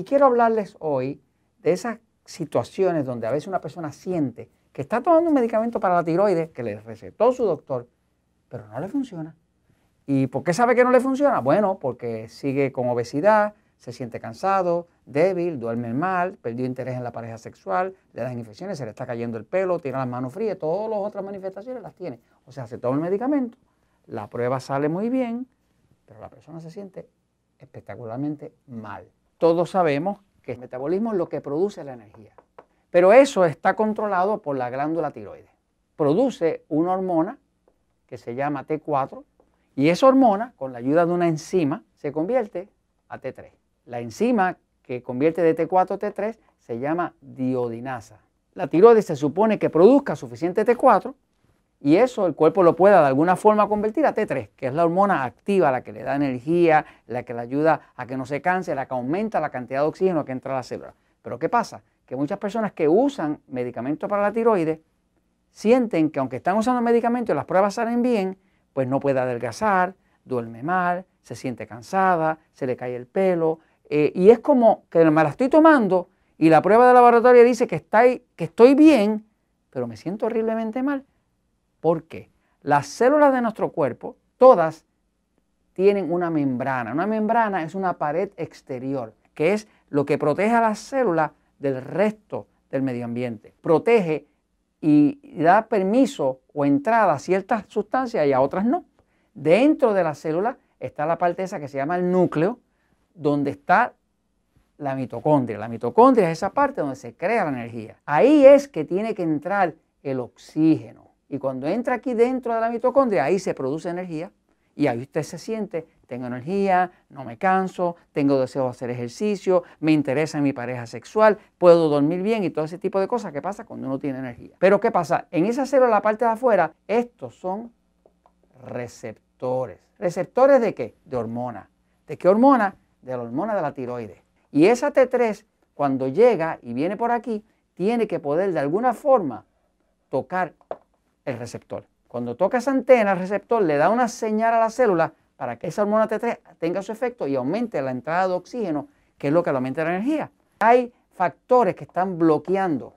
Y quiero hablarles hoy de esas situaciones donde a veces una persona siente que está tomando un medicamento para la tiroides que le recetó su doctor, pero no le funciona. ¿Y por qué sabe que no le funciona? Bueno, porque sigue con obesidad, se siente cansado, débil, duerme mal, perdió interés en la pareja sexual, le dan infecciones, se le está cayendo el pelo, tiene las manos frías, todas las otras manifestaciones las tiene. O sea, se toma el medicamento, la prueba sale muy bien, pero la persona se siente espectacularmente mal. Todos sabemos que el metabolismo es lo que produce la energía, pero eso está controlado por la glándula tiroides. Produce una hormona que se llama T4 y esa hormona, con la ayuda de una enzima, se convierte a T3. La enzima que convierte de T4 a T3 se llama diodinasa. La tiroides se supone que produzca suficiente T4 y eso el cuerpo lo pueda de alguna forma convertir a T3, que es la hormona activa, la que le da energía, la que le ayuda a que no se canse, la que aumenta la cantidad de oxígeno que entra a la célula. Pero ¿qué pasa? Que muchas personas que usan medicamentos para la tiroides sienten que aunque están usando medicamentos y las pruebas salen bien, pues no puede adelgazar, duerme mal, se siente cansada, se le cae el pelo, eh, y es como que me la estoy tomando y la prueba de laboratorio dice que, que estoy bien, pero me siento horriblemente mal. ¿Por qué? Las células de nuestro cuerpo, todas tienen una membrana. Una membrana es una pared exterior, que es lo que protege a las células del resto del medio ambiente. Protege y da permiso o entrada a ciertas sustancias y a otras no. Dentro de la célula está la parte esa que se llama el núcleo, donde está la mitocondria. La mitocondria es esa parte donde se crea la energía. Ahí es que tiene que entrar el oxígeno. Y cuando entra aquí dentro de la mitocondria, ahí se produce energía. Y ahí usted se siente, tengo energía, no me canso, tengo deseo de hacer ejercicio, me interesa mi pareja sexual, puedo dormir bien y todo ese tipo de cosas que pasa cuando uno tiene energía. Pero ¿qué pasa? En esa célula, la parte de afuera, estos son receptores. ¿Receptores de qué? De hormona. ¿De qué hormona? de la hormona de la tiroides. Y esa T3, cuando llega y viene por aquí, tiene que poder de alguna forma tocar el receptor. Cuando toca esa antena, el receptor le da una señal a la célula para que esa hormona T3 tenga su efecto y aumente la entrada de oxígeno, que es lo que aumenta la energía. Hay factores que están bloqueando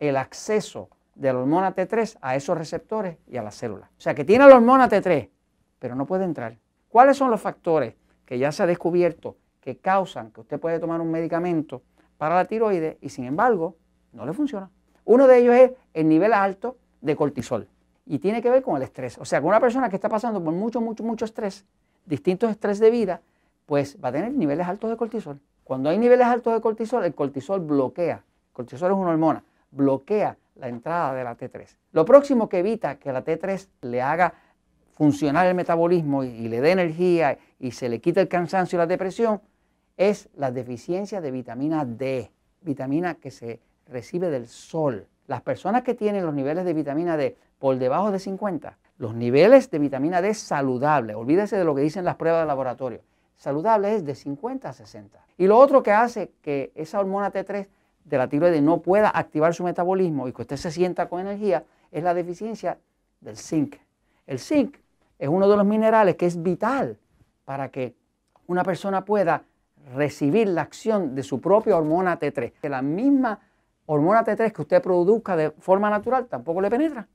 el acceso de la hormona T3 a esos receptores y a las células. O sea que tiene la hormona T3, pero no puede entrar. ¿Cuáles son los factores que ya se ha descubierto que causan que usted puede tomar un medicamento para la tiroides y sin embargo no le funciona. Uno de ellos es el nivel alto de cortisol y tiene que ver con el estrés. O sea, que una persona que está pasando por mucho, mucho, mucho estrés, distintos estrés de vida, pues va a tener niveles altos de cortisol. Cuando hay niveles altos de cortisol, el cortisol bloquea, el cortisol es una hormona, bloquea la entrada de la T3. Lo próximo que evita que la T3 le haga funcionar el metabolismo y, le dé energía y se le quita el cansancio y la depresión, es la deficiencia de vitamina D, vitamina que se recibe del sol. Las personas que tienen los niveles de vitamina D por debajo de 50, los niveles de vitamina D saludables, olvídese de lo que dicen las pruebas de laboratorio, saludable es de 50 a 60. Y lo otro que hace que esa hormona T3 de la tiroides no pueda activar su metabolismo y que usted se sienta con energía es la deficiencia del zinc. El zinc es uno de los minerales que es vital para que una persona pueda recibir la acción de su propia hormona T3. Que la misma hormona T3 que usted produzca de forma natural tampoco le penetra.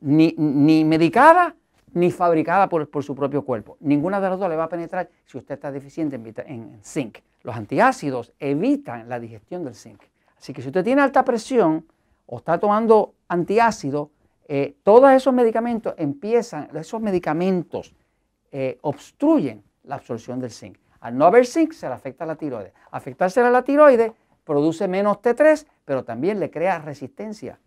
Ni, medicada ni fabricada por, su propio cuerpo. Ninguna de las dos le va a penetrar si usted está deficiente en, zinc. Los antiácidos evitan la digestión del zinc. Así que si usted tiene alta presión o está tomando antiácido, eh, todos esos medicamentos empiezan, esos medicamentos eh, obstruyen la absorción del zinc. Al no haber zinc se le afecta la tiroides. Afectarse a la tiroides produce menos T3, pero también le crea resistencia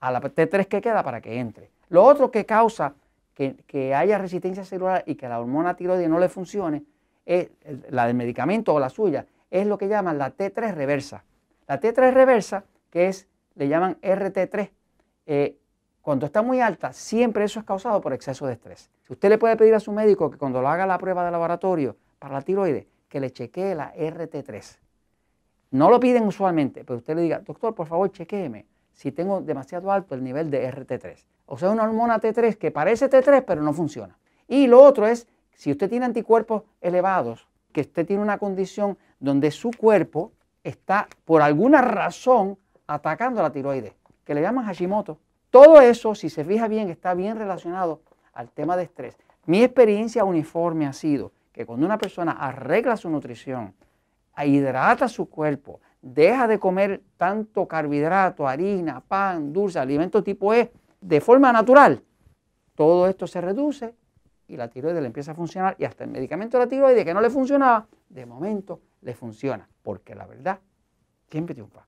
a la T3 que queda para que entre. Lo otro que causa que, haya resistencia celular y que la hormona tiroides no le funcione, es la del medicamento o la suya, es lo que llaman la T3 reversa. La T3 reversa, que es, le llaman RT3, eh, cuando está muy alta, siempre eso es causado por exceso de estrés. Si usted le puede pedir a su médico que cuando lo haga la prueba de laboratorio para la tiroides, que le chequee la RT3. No lo piden usualmente, pero usted le diga, doctor, por favor, chequéeme si tengo demasiado alto el nivel de RT3. O sea, una hormona T3 que parece T3, pero no funciona. Y lo otro es, si usted tiene anticuerpos elevados que usted tiene una condición donde su cuerpo está por alguna razón atacando la tiroides, que le llaman Hashimoto. Todo eso, si se fija bien, está bien relacionado al tema de estrés. Mi experiencia uniforme ha sido que cuando una persona arregla su nutrición, hidrata su cuerpo, deja de comer tanto carbohidrato, harina, pan, dulce, alimentos tipo E, de forma natural, todo esto se reduce y la tiroides le empieza a funcionar y hasta el medicamento de la tiroides que no le funcionaba, de momento le funciona, porque la verdad siempre triunfa.